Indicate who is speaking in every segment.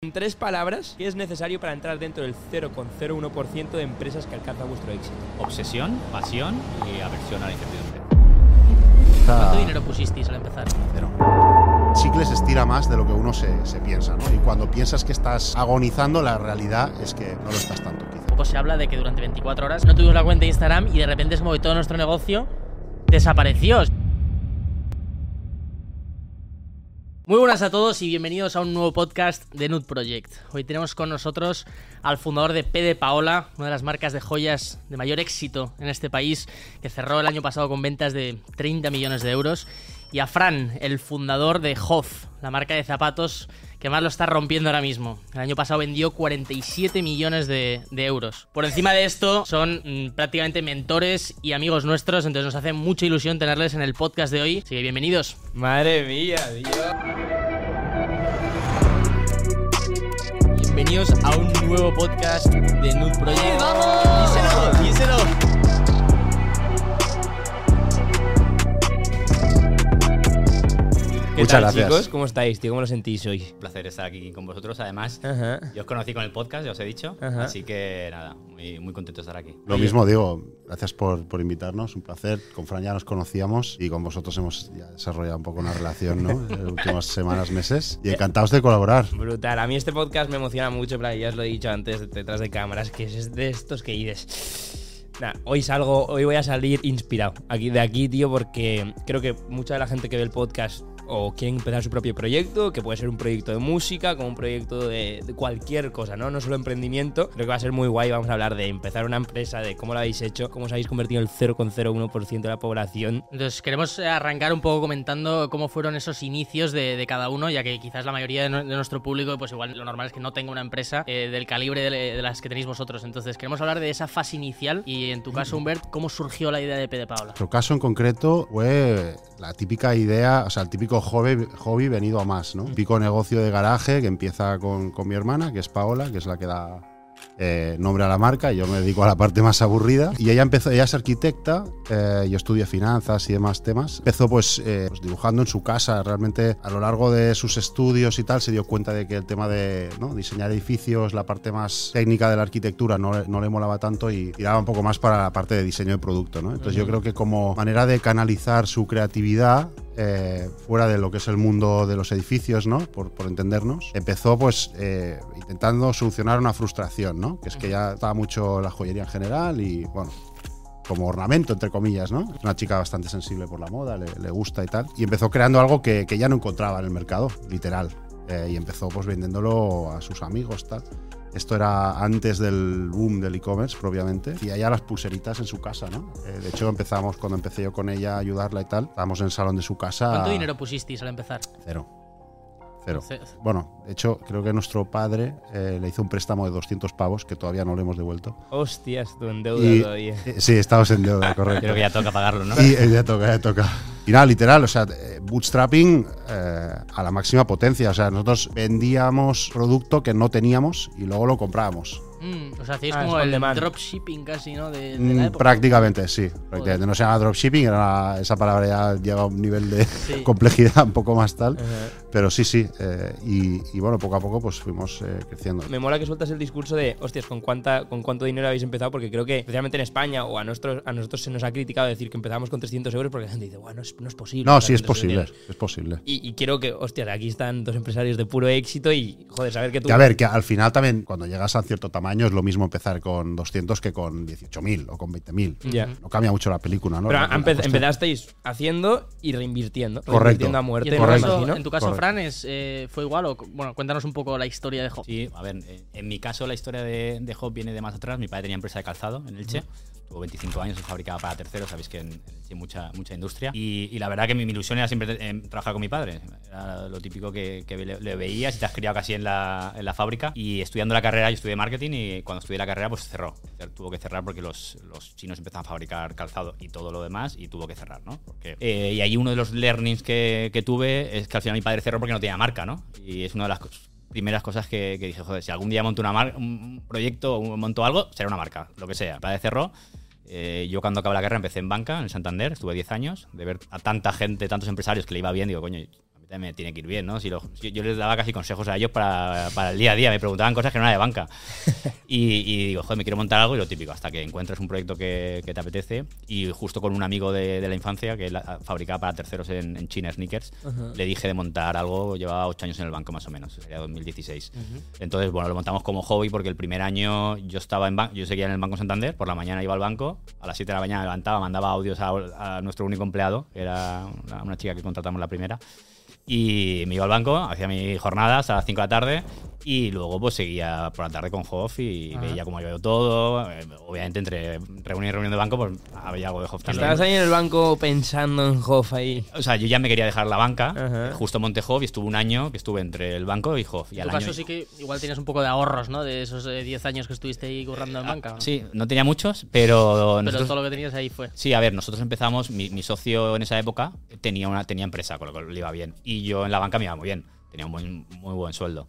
Speaker 1: En tres palabras, ¿qué es necesario para entrar dentro del 0,01% de empresas que alcanza vuestro éxito?
Speaker 2: Obsesión, pasión y aversión a la incertidumbre.
Speaker 3: ¿Cuánto dinero pusisteis al empezar?
Speaker 4: Cero. Chicles estira más de lo que uno se, se piensa, ¿no? Y cuando piensas que estás agonizando, la realidad es que no lo estás tanto, quizá.
Speaker 3: Poco se habla de que durante 24 horas no tuvimos la cuenta de Instagram y de repente es como que todo nuestro negocio desapareció. Muy buenas a todos y bienvenidos a un nuevo podcast de Nude Project. Hoy tenemos con nosotros al fundador de P de Paola, una de las marcas de joyas de mayor éxito en este país, que cerró el año pasado con ventas de 30 millones de euros, y a Fran, el fundador de Hof, la marca de zapatos que más lo está rompiendo ahora mismo. El año pasado vendió 47 millones de, de euros. Por encima de esto, son mm, prácticamente mentores y amigos nuestros, entonces nos hace mucha ilusión tenerles en el podcast de hoy. Así que bienvenidos.
Speaker 1: Madre mía, tío. Bienvenidos a un nuevo podcast de Nude Project. ¡Vamos! ¿Qué
Speaker 4: Muchas
Speaker 1: tal,
Speaker 4: gracias.
Speaker 1: chicos? ¿Cómo estáis, tío? ¿Cómo lo sentís hoy?
Speaker 2: Un placer estar aquí con vosotros. Además,
Speaker 1: Ajá.
Speaker 2: yo os conocí con el podcast, ya os he dicho.
Speaker 1: Ajá.
Speaker 2: Así que nada, muy, muy contento de estar aquí.
Speaker 4: Lo mismo digo, gracias por, por invitarnos, un placer. Con Fran ya nos conocíamos y con vosotros hemos ya desarrollado un poco una relación, ¿no? En las últimas semanas, meses. Y encantados de colaborar.
Speaker 1: Brutal. A mí este podcast me emociona mucho, pero ya os lo he dicho antes, detrás de cámaras, que es de estos que dices... Nah, hoy salgo, hoy voy a salir inspirado aquí, de aquí, tío, porque creo que mucha de la gente que ve el podcast o quieren empezar su propio proyecto, que puede ser un proyecto de música, como un proyecto de, de cualquier cosa, ¿no? No solo emprendimiento. Creo que va a ser muy guay. Vamos a hablar de empezar una empresa, de cómo lo habéis hecho, cómo os habéis convertido en el 0,01% de la población.
Speaker 3: Entonces queremos arrancar un poco comentando cómo fueron esos inicios de, de cada uno, ya que quizás la mayoría de, no- de nuestro público, pues igual lo normal es que no tenga una empresa eh, del calibre de, de las que tenéis vosotros. Entonces queremos hablar de esa fase inicial y en tu caso, Humbert, ¿cómo surgió la idea de P de Paula?
Speaker 4: Nuestro caso en concreto fue la típica idea, o sea, el típico hobby, hobby venido a más, ¿no? Típico negocio de garaje que empieza con, con mi hermana, que es Paola, que es la que da eh, nombre a la marca, y yo me dedico a la parte más aburrida. Y ella empezó, ella es arquitecta, eh, yo finanzas y demás temas. Empezó pues, eh, pues dibujando en su casa, realmente a lo largo de sus estudios y tal, se dio cuenta de que el tema de ¿no? diseñar edificios, la parte más técnica de la arquitectura no, no le molaba tanto y tiraba un poco más para la parte de diseño de producto. ¿no? Entonces yo creo que como manera de canalizar su creatividad, eh, fuera de lo que es el mundo de los edificios, ¿no? Por, por entendernos. Empezó pues eh, intentando solucionar una frustración, ¿no? Que es que ya estaba mucho la joyería en general y bueno, como ornamento, entre comillas, ¿no? Es una chica bastante sensible por la moda, le, le gusta y tal. Y empezó creando algo que, que ya no encontraba en el mercado, literal. Eh, y empezó pues vendiéndolo a sus amigos, tal. Esto era antes del boom del e-commerce, propiamente. Y ya las pulseritas en su casa, ¿no? Eh, de hecho, empezamos, cuando empecé yo con ella a ayudarla y tal, estábamos en el salón de su casa.
Speaker 3: ¿Cuánto dinero pusisteis al empezar?
Speaker 4: Cero. Cero.
Speaker 3: Ce-
Speaker 4: Bueno, de hecho, creo que nuestro padre eh, le hizo un préstamo de 200 pavos que todavía no le hemos devuelto.
Speaker 1: Hostias, tú en deuda
Speaker 4: Y-
Speaker 1: todavía.
Speaker 4: Eh, sí, estamos en deuda, correcto.
Speaker 2: Creo que ya toca pagarlo, ¿no?
Speaker 4: Y eh, ya toca, ya toca. Y nada, literal, o sea, eh, bootstrapping eh, a la máxima potencia. O sea, nosotros vendíamos producto que no teníamos y luego lo comprábamos.
Speaker 3: Mm, o sea, hacéis
Speaker 1: Ah, es
Speaker 3: como el
Speaker 1: demand.
Speaker 3: dropshipping casi, ¿no? De, de
Speaker 4: Mm,
Speaker 3: la época.
Speaker 4: prácticamente, sí. Prácticamente. No se llama dropshipping, era, esa palabra ya lleva a un nivel de
Speaker 3: Sí.
Speaker 4: complejidad un poco más tal.
Speaker 1: Ajá.
Speaker 4: Pero sí, sí. eh, y, y bueno, poco a poco pues fuimos eh, creciendo.
Speaker 1: Me mola que sueltas el discurso de, hostias, ¿con, cuánta, ¿con cuánto dinero habéis empezado? Porque creo que, especialmente en España, o a nosotros, a nosotros se nos ha criticado decir que empezamos con 300 euros porque la gente dice, bueno, no es, no es posible.
Speaker 4: No, sí es
Speaker 1: con 300
Speaker 4: posible,
Speaker 1: euros".
Speaker 4: es posible.
Speaker 1: Y, y quiero que, hostias, aquí están dos empresarios de puro éxito y, joder, saber que tú...
Speaker 4: Que a ver, que al final también cuando llegas a cierto tamaño es lo mismo empezar con 200 que con 18.000 o con 20.000.
Speaker 1: Ya.
Speaker 4: No cambia mucho la película, ¿no?
Speaker 1: Pero
Speaker 4: La-
Speaker 1: empezasteis haciendo y reinvirtiendo.
Speaker 4: Correcto.
Speaker 1: Reinvirtiendo a
Speaker 3: Y
Speaker 1: muerte,
Speaker 4: Correcto.
Speaker 3: en tu caso,
Speaker 4: Correcto.
Speaker 3: Eh, ¿fue igual? O, bueno, cuéntanos un poco la historia de Hop.
Speaker 2: Sí, a ver, eh, en mi caso la historia de, de Hop viene de más atrás. Mi padre tenía empresa de calzado en Elche. Tuvo 25 años y fabricaba para terceros, sabéis que en, hay mucha, mucha industria. Y, y la verdad que mi, mi ilusión era siempre eh, trabajar con mi padre. Era lo típico que, que le, le veías y te has criado casi en la, en la fábrica. Y estudiando la carrera, yo estudié marketing y cuando estudié la carrera pues cerró. Tuvo que cerrar porque los, los chinos empezaron a fabricar calzado y todo lo demás y tuvo que cerrar, ¿no? Porque, eh, y ahí uno de los learnings que, que tuve es que al final mi padre cerró porque no tenía marca, ¿no? Y es una de las cosas primeras cosas que, que dije, joder, si algún día monto una mar- un proyecto o monto algo, será una marca, lo que sea. Padre cerró. Eh, yo cuando acabé la carrera empecé en banca, en Santander, estuve 10 años, de ver a tanta gente, tantos empresarios que le iba bien, digo, coño, también tiene que ir bien, ¿no? Si lo- yo les daba casi consejos a ellos para, para el día a día, me preguntaban cosas que no era de banca. Y, y digo, joder, me quiero montar algo y lo típico, hasta que encuentres un proyecto que, que te apetece. Y justo con un amigo de, de la infancia que la- fabricaba para terceros en, en China sneakers, le dije de montar algo, llevaba ocho años en el banco más o menos, sería 2016. Entonces, bueno, lo montamos como hobby porque el primer año yo estaba en banco, yo seguía en el Banco Santander, por la mañana iba al banco, a las 7 de la mañana me levantaba, mandaba audios a, a nuestro único empleado, era una, una chica que contratamos la primera. Y me iba al banco, hacía mi jornada hasta las 5 de la tarde y luego pues seguía por la tarde con Hoff y
Speaker 3: Ajá.
Speaker 2: veía cómo iba ido todo. Eh, Obviamente entre reunión y reunión de banco pues había algo de Hoff también.
Speaker 1: Estabas ahí en el banco pensando en Hoff ahí.
Speaker 2: O sea, yo ya me quería dejar la banca,
Speaker 1: Ajá.
Speaker 2: justo monté Hoff y estuve un año que estuve entre el banco y Hoff. Y
Speaker 3: En
Speaker 2: al
Speaker 3: tu
Speaker 2: año
Speaker 3: caso sí que igual tienes un poco de ahorros, ¿no? De esos eh, 10 años que estuviste ahí currando en banca. ¿o no?
Speaker 2: Sí, no tenía muchos, pero,
Speaker 3: Pero
Speaker 2: nosotros-
Speaker 3: todo lo que tenías ahí fue.
Speaker 2: Sí, a ver, nosotros empezamos, mi, mi socio en esa época tenía una tenía empresa, con lo cual le iba bien. Y yo en la banca me iba muy bien, tenía un buen- muy buen sueldo.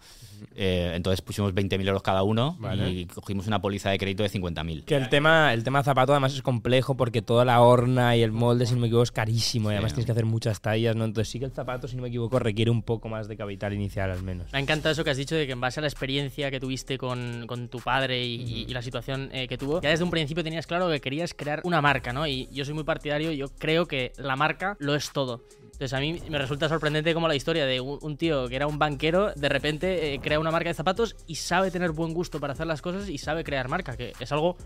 Speaker 2: Eh, entonces pusimos 20.000 euros cada uno
Speaker 1: Vale.
Speaker 2: y cogimos una póliza de crédito de 50.000.
Speaker 1: Que el tema, el tema zapato además es complejo porque toda la horna y el molde, si no me equivoco, es carísimo y además
Speaker 2: Sí.
Speaker 1: tienes que hacer muchas tallas, ¿no? Entonces sí que el zapato, si no me equivoco, requiere un poco más de capital inicial al menos.
Speaker 3: Me ha encantado eso que has dicho de que en base a la experiencia que tuviste con, con tu padre y, y la situación eh, que tuvo, ya desde un principio tenías claro que querías crear una marca, ¿no? Y yo soy muy partidario, yo creo que la marca lo es todo. Entonces a mí me resulta sorprendente como la historia de un, tío que era un banquero, de repente eh, crea una marca de zapatos y sabe tener buen gusto para hacer las cosas y sabe crear marca, que es algo,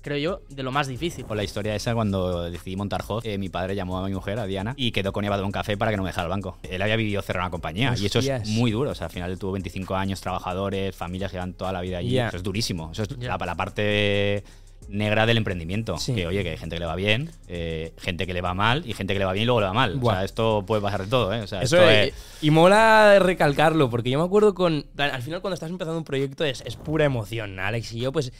Speaker 3: creo yo, de lo más difícil.
Speaker 2: Con la historia esa, cuando decidí montar Hoff, eh, mi padre llamó a mi mujer, a Diana, y quedó con ella para un café para que no me dejara el banco. Él había vivido cerrar una compañía y eso es muy duro. O sea, al final él tuvo 25 años, trabajadores, familias que llevan toda la vida allí. Eso es durísimo. Eso es la parte negra del emprendimiento.
Speaker 1: Sí.
Speaker 2: Que oye, que hay gente que le va bien, eh, gente que le va mal y gente que le va bien y luego le va mal. O sea, esto puede pasar de todo, ¿eh? O sea,
Speaker 1: Eso
Speaker 2: esto
Speaker 1: es-
Speaker 2: es-
Speaker 1: y mola recalcarlo, porque yo me acuerdo con. Al final, cuando estás empezando un proyecto, es, es pura emoción. Alex y yo, pues,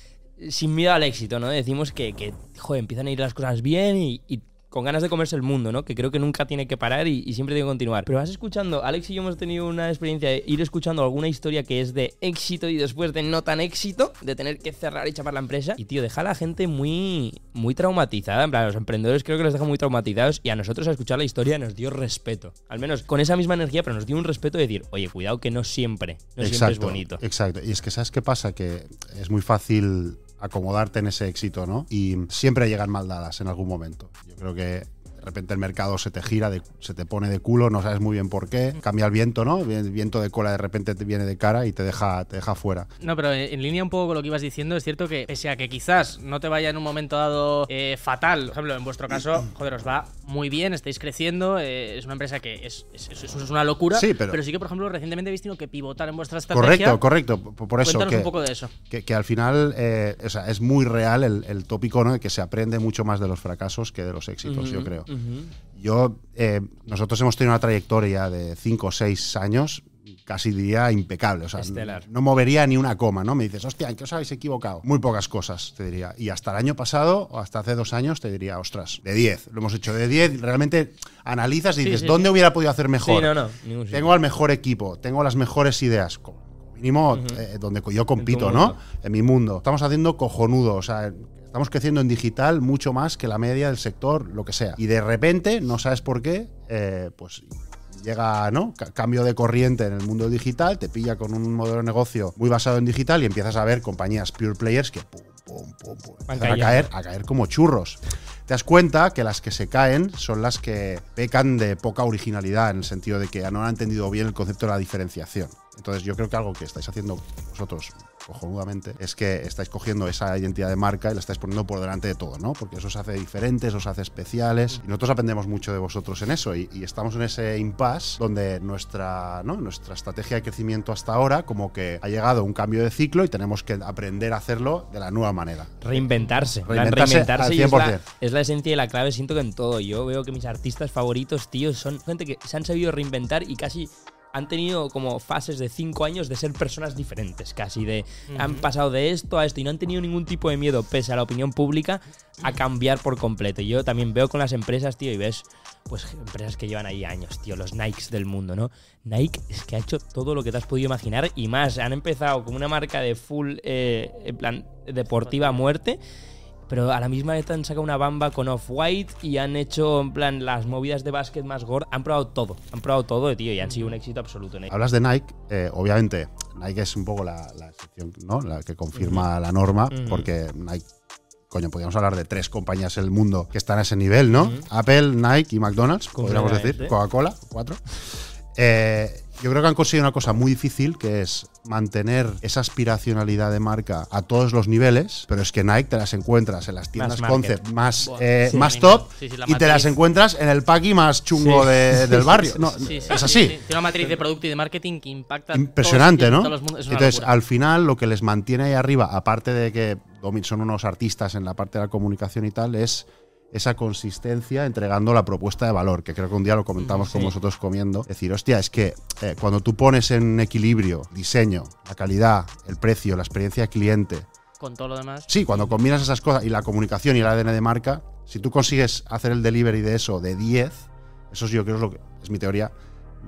Speaker 1: sin miedo al éxito, ¿no? Decimos que, que joder, empiezan a ir las cosas bien y, y con ganas de comerse el mundo, ¿no? Que creo que nunca tiene que parar y, y siempre tiene que continuar. Pero vas escuchando, Alex y yo hemos tenido una experiencia de ir escuchando alguna historia que es de éxito y después de no tan éxito, de tener que cerrar y chapar la empresa. Y tío, deja a la gente muy, muy traumatizada. En plan, los emprendedores creo que los deja muy traumatizados y a nosotros a escuchar la historia nos dio respeto. Al menos con esa misma energía, pero nos dio un respeto de decir, oye, cuidado que no siempre, no siempre es bonito.
Speaker 4: Exacto. Y es que, ¿sabes qué pasa? Que es muy fácil acomodarte en ese éxito, ¿no? Y siempre llegan mal dadas en algún momento. Yo creo que repente el mercado se te gira, de- se te pone de culo, no sabes muy bien por qué. Cambia el viento, ¿no? El viento de cola de repente te viene de cara y te deja, te deja fuera.
Speaker 3: No, pero en línea un poco con lo que ibas diciendo, es cierto que pese a que quizás no te vaya en un momento dado eh, fatal, por ejemplo, en vuestro caso, joder, os va muy bien, estáis creciendo, eh, es una empresa que es, es, es- es una locura,
Speaker 4: Sí, pero-
Speaker 3: sí que, por ejemplo, recientemente habéis tenido que pivotar en vuestra estrategia.
Speaker 4: Correcto, correcto. Por eso
Speaker 3: Cuéntanos
Speaker 4: que,
Speaker 3: un poco de eso.
Speaker 4: que, que al final eh, o sea, es muy real el, el tópico, ¿no? De que se aprende mucho más de los fracasos que de los éxitos, yo creo. Yo, eh, nosotros hemos tenido una trayectoria de 5 o 6 años, casi diría impecable. O sea,
Speaker 1: Estelar.
Speaker 4: no movería ni una coma, ¿no? Me dices, hostia, ¿en qué os habéis equivocado? Muy pocas cosas, te diría. Y hasta el año pasado, o hasta hace dos años, te diría, ostras, de 10. Lo hemos hecho de 10. Realmente analizas y dices,
Speaker 3: sí,
Speaker 4: ¿dónde hubiera podido hacer mejor?
Speaker 1: No, no.
Speaker 4: Tengo al mejor equipo, tengo las mejores ideas. Mínimo, eh, donde yo compito. ¿no? En mi mundo. Estamos haciendo cojonudo, o sea, estamos creciendo en digital mucho más que la media del sector, lo que sea. Y de repente, no sabes por qué, eh, pues llega, ¿no? Ca- cambio de corriente en el mundo digital, te pilla con un modelo de negocio muy basado en digital y empiezas a ver compañías pure players que pum, pum, pum, pum, empiezan a caer, a caer como churros. Te das cuenta que las que se caen son las que pecan de poca originalidad, en el sentido de que no han entendido bien el concepto de la diferenciación. Entonces yo creo que algo que estáis haciendo vosotros cojonudamente es que estáis cogiendo esa identidad de marca y la estáis poniendo por delante de todo, ¿no? Porque eso os hace diferentes, os hace especiales y nosotros aprendemos mucho de vosotros en eso y, y estamos en ese impasse donde nuestra, ¿no? nuestra estrategia de crecimiento hasta ahora como que ha llegado un cambio de ciclo y tenemos que aprender a hacerlo de la nueva manera.
Speaker 1: Reinventarse.
Speaker 4: Reinventarse al
Speaker 1: y es la,
Speaker 4: 100%.
Speaker 1: es la esencia y la clave, siento que en todo. Yo veo que mis artistas favoritos, tío, son gente que se han sabido reinventar y casi han tenido como fases de cinco años de ser personas diferentes, casi de han pasado de esto a esto y no han tenido ningún tipo de miedo, pese a la opinión pública, a cambiar por completo. Y Yo también veo con las empresas, tío, y ves, pues empresas que llevan ahí años, tío, los Nikes del mundo, ¿no? Nike es que ha hecho todo lo que te has podido imaginar y más. Han empezado como una marca de full, eh, en plan, deportiva a muerte. Pero a la misma vez han sacado una bamba con Off-White y han hecho, en plan, las movidas de básquet más gordas. Han probado todo, han probado todo, tío, y han sido un éxito absoluto. ¿no?
Speaker 4: Hablas de Nike, eh, obviamente, Nike es un poco la, la excepción, ¿no? La que confirma la norma, porque Nike. Coño, podríamos hablar de tres compañías en el mundo que están a ese nivel, ¿no? Apple, Nike y McDonald's, podríamos decir. Coca-Cola, cuatro. Eh, yo creo que han conseguido una cosa muy difícil, que es mantener esa aspiracionalidad de marca a todos los niveles, pero es que Nike te las encuentras en las tiendas
Speaker 1: market.
Speaker 4: concept más,
Speaker 3: Buah,
Speaker 4: eh,
Speaker 3: sí,
Speaker 4: más top
Speaker 3: sí, sí, la
Speaker 4: y te las encuentras en el paqui más chungo de- del barrio. No, es
Speaker 3: sí,
Speaker 4: así.
Speaker 3: sí. Tiene una matriz de producto y de marketing que impacta.
Speaker 4: Impresionante,
Speaker 3: todos
Speaker 4: ¿no?
Speaker 3: todos los
Speaker 4: Entonces,
Speaker 3: locura.
Speaker 4: al final, lo que les mantiene ahí arriba, aparte de que son unos artistas en la parte de la comunicación y tal, es esa consistencia entregando la propuesta de valor, que creo que un día lo comentamos con
Speaker 1: Sí.
Speaker 4: vosotros comiendo. Es decir, hostia, es que eh, cuando tú pones en equilibrio diseño, la calidad, el precio, la experiencia de cliente,
Speaker 3: Con todo lo demás.
Speaker 4: Sí, cuando combinas esas cosas y la comunicación y el ADN de marca, si tú consigues hacer el delivery de eso de 10, eso yo creo es lo que es mi teoría,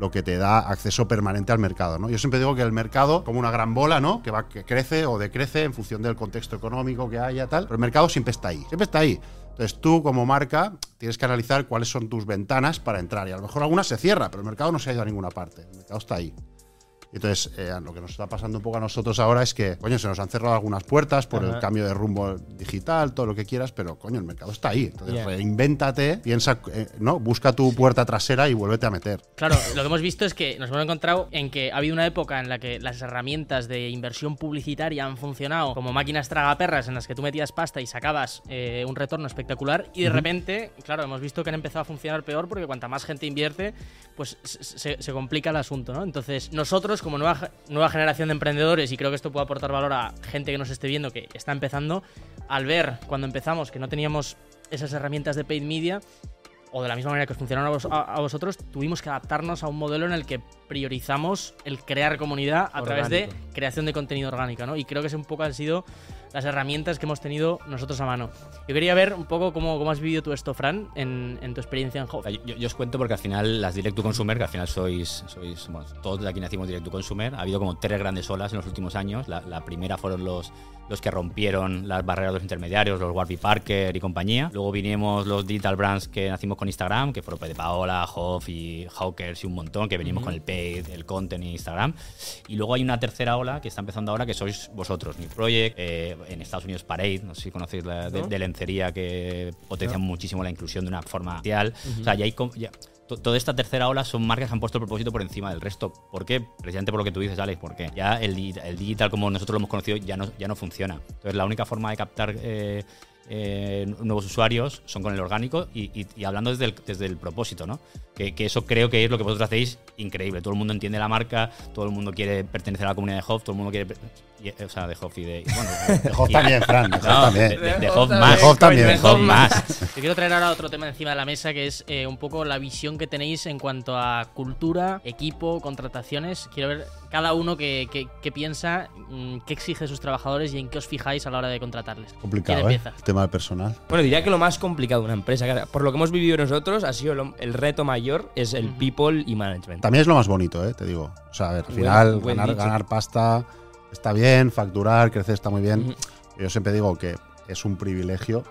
Speaker 4: lo que te da acceso permanente al mercado, ¿no? Yo siempre digo que el mercado como una gran bola, ¿no? Que va que crece o decrece en función del contexto económico que haya tal, pero el mercado siempre está ahí, siempre está ahí. Entonces tú como marca tienes que analizar cuáles son tus ventanas para entrar y a lo mejor alguna se cierra, pero el mercado no se ha ido a ninguna parte, el mercado está ahí. Entonces, eh, lo que nos está pasando un poco a nosotros ahora es que, coño, se nos han cerrado algunas puertas por el cambio de rumbo digital, todo lo que quieras, pero, coño, el mercado está ahí. Entonces,
Speaker 1: Ya.
Speaker 4: reinvéntate, piensa, eh, ¿no? Busca tu puerta trasera y vuélvete a meter.
Speaker 3: Claro, lo que hemos visto es que nos hemos encontrado en que ha habido una época en la que las herramientas de inversión publicitaria han funcionado como máquinas tragaperras en las que tú metías pasta y sacabas eh, un retorno espectacular y de repente, claro, hemos visto que han empezado a funcionar peor porque cuanta más gente invierte, pues se complica el asunto, ¿no? Entonces, nosotros como nueva, nueva generación de emprendedores, y creo que esto puede aportar valor a gente que nos esté viendo que está empezando, al ver cuando empezamos que no teníamos esas herramientas de paid media, o de la misma manera que os funcionaron a, vos- a- a vosotros, tuvimos que adaptarnos a un modelo en el que priorizamos el crear comunidad a través de creación de contenido orgánico, ¿no? Y creo que ese un poco han sido las herramientas que hemos tenido nosotros a mano. Yo quería ver un poco cómo, cómo has vivido tú esto, Fran, en, en tu experiencia en
Speaker 2: sea, yo, yo os cuento porque al final las direct to consumer, que al final sois, sois bueno, todos de aquí nacimos direct to consumer, ha habido como tres grandes olas en los últimos años. La, la primera fueron los, los que rompieron las barreras de los intermediarios, los Warby Parker y compañía. Luego vinimos los digital brands que nacimos con Instagram, que fueron de Paola, Hoff y Hawkers y un montón, que venimos con el paid, el content y Instagram. Y luego hay una tercera ola que está empezando ahora, que sois vosotros, New Project, eh, en Estados Unidos Parade, no sé si conocéis la de, lencería que potencia muchísimo la inclusión de una forma social. O sea, ya hay ya- toda esta tercera ola son marcas que han puesto el propósito por encima del resto. ¿Por qué? Precisamente por lo que tú dices, Alex, porque ya el, di- el digital como nosotros lo hemos conocido ya no, ya no funciona. Entonces la única forma de captar eh, eh, nuevos usuarios son con el orgánico y, y- y hablando desde el, desde el propósito, ¿no? Que, que eso creo que es lo que vosotros hacéis increíble. Todo el mundo entiende la marca, todo el mundo quiere pertenecer a la comunidad de Hof, todo el mundo quiere... y- o sea, de Hof y de... bueno,
Speaker 4: De Hoff también, Fran, de Hoff
Speaker 2: no,
Speaker 4: también.
Speaker 2: de, de- de
Speaker 1: De
Speaker 2: Hof
Speaker 1: Hof
Speaker 2: más.
Speaker 4: De Hof también.
Speaker 2: De Hof más.
Speaker 3: Yo quiero traer ahora otro tema encima de la mesa que es eh, un poco la visión que tenéis en cuanto a cultura, equipo, contrataciones. Quiero ver cada uno que, que- que piensa, mm, qué exige de sus trabajadores y en qué os fijáis a la hora de contratarles.
Speaker 4: Complicado,
Speaker 3: ¿Quién
Speaker 4: ¿eh? El tema del personal.
Speaker 1: Bueno, diría que lo más complicado de una empresa, por lo que hemos vivido nosotros, ha sido lo- el reto mayor, es el people y management.
Speaker 4: También es lo más bonito, ¿eh? Te digo. O sea, a ver, al
Speaker 1: Buen-
Speaker 4: final,
Speaker 1: buen
Speaker 4: ganar,
Speaker 1: dicho.
Speaker 4: ganar pasta está bien, facturar, crecer está muy bien.
Speaker 1: Ujú.
Speaker 4: Yo siempre digo que es un privilegio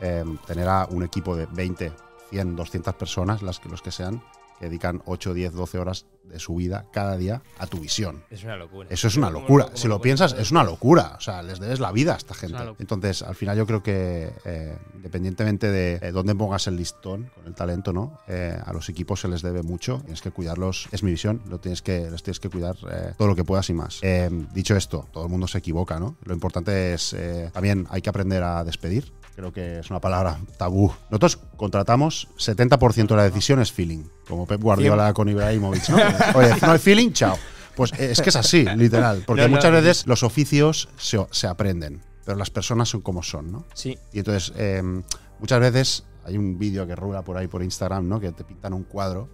Speaker 4: eh, tener a un equipo de 20, 100, 200 personas, las que, los que sean, que dedican 8, 10, 12 horas de su vida cada día a tu visión.
Speaker 1: Es una locura.
Speaker 4: Eso es una locura. Si lo piensas, es una locura. O sea, les debes la vida a esta gente. Entonces, al final yo creo que, eh, independientemente de eh, dónde pongas el listón con el talento, ¿no? Eh, a los equipos se les debe mucho. Tienes que cuidarlos. Es mi visión. Lo tienes que, los tienes que cuidar eh, todo lo que puedas y más. Dicho esto, todo el mundo se equivoca, ¿no? Lo importante es también hay que aprender a despedir. Creo que es una palabra tabú. Nosotros contratamos 70% de la decisión es feeling, como Pep Guardiola con Ibrahimovic, ¿no? Oye, no hay feeling, chao. Pues eh, es que es así, literal. Porque
Speaker 1: No, no,
Speaker 4: muchas veces los oficios se, se aprenden, pero las personas son como son, ¿no?
Speaker 1: Sí.
Speaker 4: Y entonces, eh, muchas veces hay un vídeo que rula por ahí por Instagram, ¿no? Que te pintan un cuadro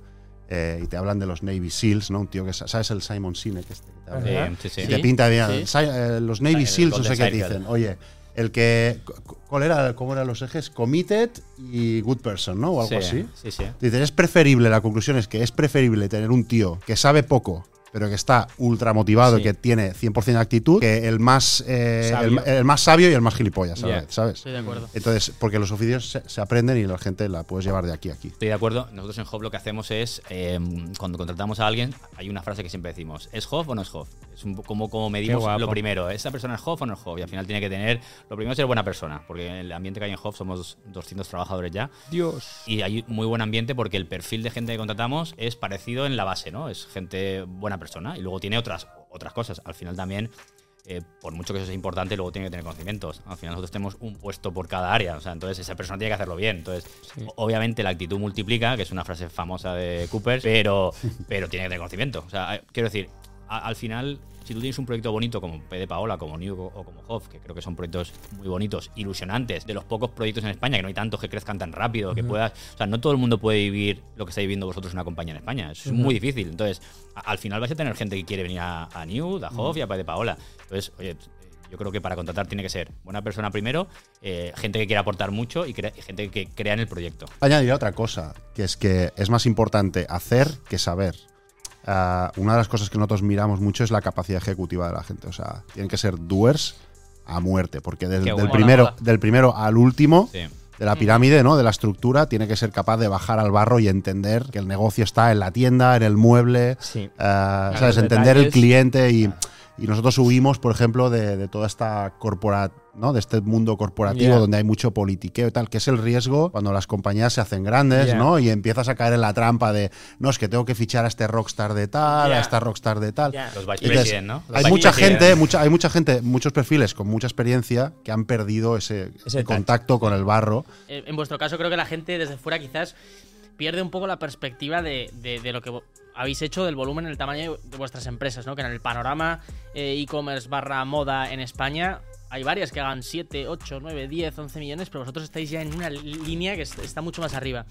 Speaker 4: eh, y te hablan de los Navy SEAls, ¿no? Un tío que, sa- ¿sabes? El Simon Sinek este que te habla?
Speaker 1: Ajá.
Speaker 2: Sí, sí,
Speaker 4: Y
Speaker 2: sí.
Speaker 4: te pinta bien.
Speaker 3: sí.
Speaker 4: Si- eh, los Navy SEAls, no sé qué dicen. Oye, el que. cu- ¿Cuál era? ¿Cómo eran los ejes? Committed y good person, ¿no? O algo
Speaker 2: Sí,
Speaker 4: así.
Speaker 2: Sí, sí.
Speaker 4: Dicen, es preferible, la conclusión es que es preferible tener un tío que sabe poco, pero que está ultra motivado
Speaker 1: Sí.
Speaker 4: y que tiene 100% de actitud, que el más, eh,
Speaker 1: Sabio.
Speaker 4: el, el más sabio y el más gilipollas, ¿sabes?
Speaker 1: Ya.
Speaker 4: ¿sabes?
Speaker 3: Estoy de acuerdo.
Speaker 4: Entonces, porque los oficios se, se aprenden y la gente la puedes llevar de aquí a aquí.
Speaker 2: Estoy de acuerdo. Nosotros en Hop lo que hacemos es, eh, cuando contratamos a alguien, hay una frase que siempre decimos, ¿es Hop o no es Hop? Es un, como, como medimos lo primero, ¿esa persona es Hop o no es Hop? Y al final tiene que tener, lo primero es ser buena persona, porque en el ambiente que hay en Hop somos 200 trabajadores ya,
Speaker 1: Dios.
Speaker 2: y hay muy buen ambiente porque el perfil de gente que contratamos es parecido en la base, ¿no? Es gente buena persona y luego tiene otras, otras cosas. Al final también, eh, por mucho que eso sea importante, luego tiene que tener conocimientos. Al final nosotros tenemos un puesto por cada área, o sea, entonces esa persona tiene que hacerlo bien. Entonces, obviamente la actitud multiplica, que es una frase famosa de Cooper, pero, pero tiene que tener conocimiento. O sea, eh, quiero decir, a- al final, si tú tienes un proyecto bonito como P de Paola, como New o como Hof, que creo que son proyectos muy bonitos, ilusionantes, de los pocos proyectos en España, que no hay tantos que crezcan tan rápido, que puedas. O sea, no todo el mundo puede vivir lo que estáis viviendo vosotros en una compañía en España. Eso es muy difícil. Entonces, a- al final vais a tener gente que quiere venir a, a New, a Hof y a P de Paola. Entonces, oye. Yo creo que para contratar tiene que ser buena persona primero, eh, gente que quiera aportar mucho y, y gente que crea en el proyecto.
Speaker 4: Añadiría otra cosa, que es que es más importante hacer que saber. Ah, una de las cosas que nosotros miramos mucho es la capacidad ejecutiva de la gente. O sea, tienen que ser doers a muerte, porque del, primero,
Speaker 3: Mola,
Speaker 4: del primero al último
Speaker 2: Sí.
Speaker 4: de la pirámide, ¿no? De la estructura, tiene que ser capaz de bajar al barro y entender que el negocio está en la tienda, en el mueble,
Speaker 1: Sí. los
Speaker 4: ¿sabes? Entender el cliente y, y nosotros huimos, por ejemplo, de, de toda esta corpora, ¿no? De este mundo corporativo donde hay mucho politiqueo y tal, que es el riesgo cuando las compañías se hacen grandes. ¿no? Y empiezas a caer en la trampa de, no, es que tengo que fichar a este rockstar de tal, a esta rockstar de tal.
Speaker 2: Los
Speaker 4: Entonces,
Speaker 2: ¿no? Los
Speaker 4: Hay mucha gente, mucha, hay mucha gente, muchos perfiles con mucha experiencia que han perdido ese, contacto con el barro.
Speaker 3: En vuestro caso, creo que la gente desde fuera quizás pierde un poco la perspectiva de, de- de lo que habéis hecho del volumen, el tamaño de vuestras empresas, ¿no? Que en el panorama eh, e-commerce barra moda en España hay varias que hagan 7, 8, 9, 10, 11 millones, pero vosotros estáis ya en una línea que es- está mucho más arriba.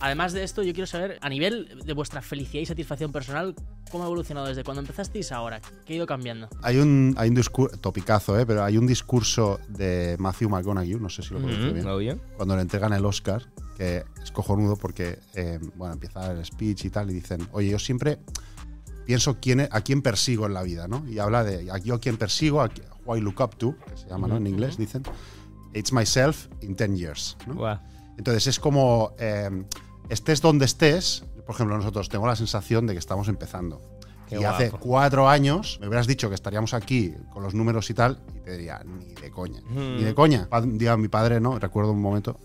Speaker 3: Además de esto, yo quiero saber, a nivel de vuestra felicidad y satisfacción personal, ¿cómo ha evolucionado desde cuando empezasteis ahora? ¿Qué ha ido cambiando?
Speaker 4: Hay un, hay un discurso, topicazo, ¿eh? pero hay un discurso de Matthew McConaughey, no sé si lo pronuncio
Speaker 1: Ujú,
Speaker 4: bien,
Speaker 1: obvio.
Speaker 4: cuando le entregan el Oscar, que es cojonudo porque, eh, bueno, empieza el speech y tal, y dicen, oye, yo siempre pienso quién, es- a quién persigo en la vida, ¿no? Y habla de, a- yo a quién persigo, a, who I look up to, que se llama, ¿no? En inglés dicen, it's myself in 10 years, ¿no? Entonces es como, eh, estés donde estés, por ejemplo, nosotros tengo la sensación de que estamos empezando.
Speaker 1: Qué
Speaker 4: y hace
Speaker 1: guapo.
Speaker 4: cuatro años me hubieras dicho que estaríamos aquí con los números y tal, y te diría, ni de coña,
Speaker 1: Mm.
Speaker 4: ni de coña. Pa- Un día mi padre, ¿no? Recuerdo un momento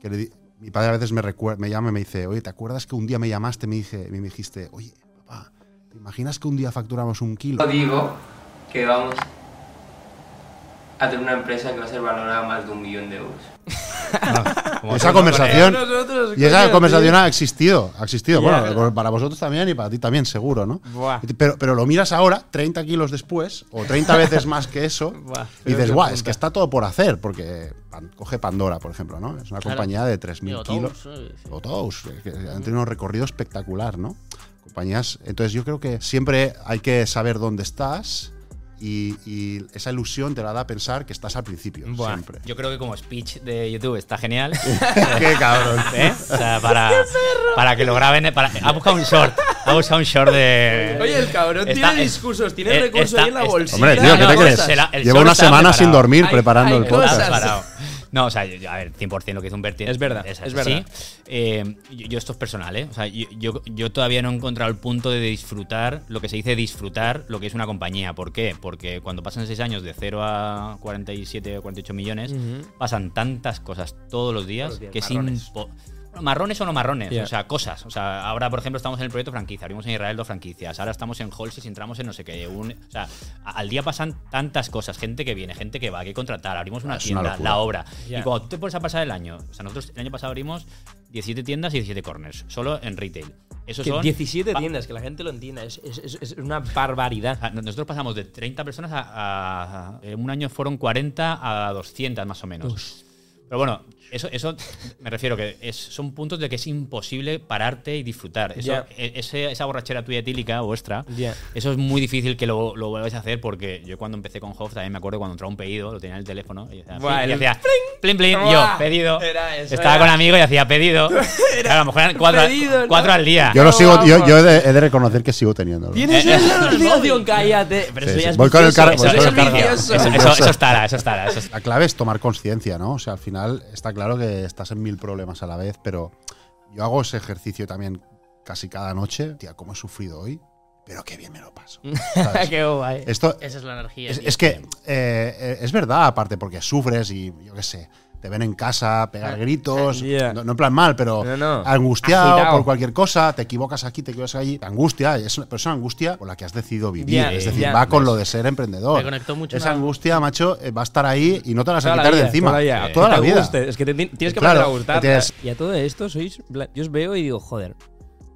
Speaker 4: que le di- mi padre a veces me, me llama y me dice, oye, ¿te acuerdas que un día me llamaste y me, dije, me dijiste, oye, papá, ¿te imaginas que un día facturamos un kilo?
Speaker 5: Digo que vamos a tener una empresa que va a ser valorada más de un millón de euros.
Speaker 4: Esa conversación
Speaker 1: Nosotros,
Speaker 4: y esa
Speaker 1: coño,
Speaker 4: conversación ha existido, ha existido. Bueno, para vosotros también y para ti también, seguro, ¿no?
Speaker 1: Buah.
Speaker 4: Pero, pero lo miras ahora, 30 kilos después, o 30 veces más que eso,
Speaker 1: Buah,
Speaker 4: y dices, guau, es que
Speaker 1: punta".
Speaker 4: está todo por hacer, porque Pan- coge Pandora, por ejemplo, ¿no? Es una
Speaker 3: Claro.
Speaker 4: compañía de 3.000
Speaker 3: Digo,
Speaker 4: kilos.
Speaker 3: eh, sí.
Speaker 4: O todos, eh, que han tenido un recorrido espectacular, ¿no? Compañías. Entonces yo creo que siempre hay que saber dónde estás y, y esa ilusión te la da pensar que estás al principio,
Speaker 1: Buah.
Speaker 4: siempre.
Speaker 2: Yo creo que como speech de YouTube está genial.
Speaker 4: Qué cabrón.
Speaker 2: ¿eh? O sea, para, para que lo graben. Para, ha buscado un short. Ha buscado un short de.
Speaker 1: Oye, el cabrón
Speaker 2: Está-
Speaker 1: tiene discursos, tiene
Speaker 2: eh,
Speaker 1: recursos ahí en la bolsita.
Speaker 4: Hombre, tío, ¿qué te crees?
Speaker 2: short
Speaker 4: una semana sin dormir
Speaker 1: Hay-
Speaker 4: preparando
Speaker 1: hay
Speaker 4: el podcast.
Speaker 2: No, o sea, yo- a ver, 100% lo que hizo un Berti.
Speaker 1: Es verdad, es verdad.
Speaker 2: Eh, yo, yo esto es personal, ¿eh? O sea, yo, yo, yo todavía no he encontrado el punto de disfrutar, lo que se dice disfrutar, lo que es una compañía. ¿Por qué? Porque cuando pasan 6 años de 0 a 47 o 48 millones,
Speaker 1: Ujú.
Speaker 2: pasan tantas cosas todos los días,
Speaker 1: Todos los días,
Speaker 2: que es
Speaker 1: marrones.
Speaker 2: impo- bueno, marrones o no marrones, o sea, cosas. O sea, ahora, por ejemplo, estamos en el proyecto franquicia, abrimos en Israel dos franquicias, ahora estamos en Holses y entramos en no sé qué. un- o sea, al día pasan tantas cosas, gente que viene, gente que va, que contratar, abrimos una
Speaker 4: Es
Speaker 2: tienda, la obra. Y cuando tú te pones a pasar el año, o sea, nosotros el año pasado abrimos 17 tiendas y 17 corners, solo en retail. Eso son
Speaker 1: 17
Speaker 2: pa-
Speaker 1: tiendas, que la gente lo entienda. Es, es- una barbaridad.
Speaker 2: nosotros pasamos de 30 personas a, a- a- en un año fueron 40 a 200 más o menos. Pero bueno, eso, eso me refiero que es, son puntos de que es imposible pararte y disfrutar. Eso,
Speaker 1: Ya.
Speaker 2: e- ese- esa borrachera tuya etílica vuestra,
Speaker 1: Ya.
Speaker 2: eso es muy difícil que lo, lo vuelváis a hacer porque yo cuando empecé con Hoff también me acuerdo cuando entraba un pedido, lo tenía en el teléfono y, hacía,
Speaker 1: Buah,
Speaker 2: y
Speaker 1: el
Speaker 2: hacía plin plin, y yo, pedido.
Speaker 1: Era eso,
Speaker 2: Estaba
Speaker 1: era.
Speaker 2: con amigos y hacía pedido. Claro, a lo mejor eran cuatro,
Speaker 1: Pedido, ¿no?
Speaker 2: cuatro al día.
Speaker 4: Yo lo sigo, yo, yo he, de, he de reconocer que sigo teniendo.
Speaker 1: ¿Tienes
Speaker 2: Eh,
Speaker 1: esa notificación? Cállate. Pero
Speaker 4: Sí,
Speaker 1: eso
Speaker 4: sí.
Speaker 1: ya es
Speaker 4: Voy con el
Speaker 1: vicioso,
Speaker 4: car-
Speaker 1: eso
Speaker 4: con
Speaker 1: es
Speaker 4: el
Speaker 1: vicioso.
Speaker 2: Eso, eso, eso estará, eso estará. Eso estará.
Speaker 4: La clave es tomar conciencia, ¿no? O sea, al final está claro que estás en mil problemas a la vez, pero yo hago ese ejercicio también casi cada noche. Tía, ¿cómo he sufrido hoy? Pero qué bien me lo paso. ¿sabes?
Speaker 1: Qué guay.
Speaker 4: Esto,
Speaker 3: Esa es la energía.
Speaker 4: es que eh, eh, es verdad, aparte, porque sufres y yo qué sé, te ven en casa pegar gritos,
Speaker 1: Yeah.
Speaker 4: no, no en plan mal, pero
Speaker 1: No, no.
Speaker 4: angustiado
Speaker 1: Agitado.
Speaker 4: por cualquier cosa, te equivocas aquí, te equivocas allí, te angustia, es una, pero es una angustia con la que has decidido vivir,
Speaker 1: Yeah,
Speaker 4: es decir,
Speaker 1: yeah.
Speaker 4: va con lo de ser emprendedor.
Speaker 3: Mucho
Speaker 4: Esa angustia, macho, eh, va a estar ahí y no te la vas a quitar de encima.
Speaker 1: Toda la vida.
Speaker 4: Toda la vida.
Speaker 1: Es que te ti- tienes que
Speaker 4: Claro,
Speaker 1: a gustar.
Speaker 4: tienes-
Speaker 1: Y a todo esto, sois. Yo os veo y digo, joder,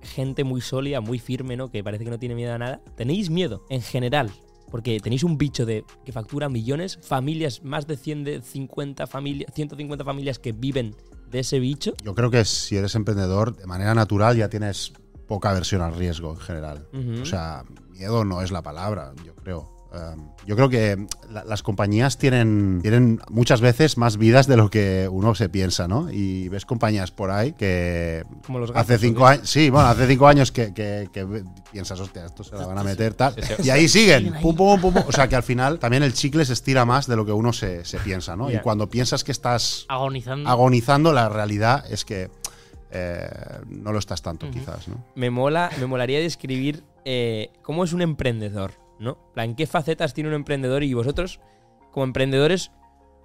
Speaker 1: gente muy sólida, muy firme, ¿no? Que parece que no tiene miedo a nada. Tenéis miedo, en general. Porque tenéis un bicho de que factura millones, familias, más de 100 de 50 familias, 150 familias que viven de ese bicho.
Speaker 4: Yo creo que si eres emprendedor, de manera natural ya tienes poca aversión al riesgo en general. O sea, miedo no es la palabra, yo creo. Um, yo creo que la- las compañías tienen, tienen muchas veces más vidas de lo que uno se piensa, ¿no? Y ves compañías por ahí que
Speaker 1: Como los gatos,
Speaker 4: hace cinco años, sí, bueno, hace cinco años que, que- que piensas, hostia, esto se la van a meter tal,
Speaker 2: Sí, sí.
Speaker 4: y ahí siguen, pum, pum, pum, pum. o sea que al final también el chicle se estira más de lo que uno se, se piensa, ¿no? Y cuando piensas que estás
Speaker 3: Agonizando.
Speaker 4: agonizando, la realidad es que eh, no lo estás tanto, quizás, ¿no?
Speaker 1: me mola, me molaría describir eh, cómo es un emprendedor, ¿no? Plan, ¿qué facetas tiene un emprendedor y vosotros, como emprendedores,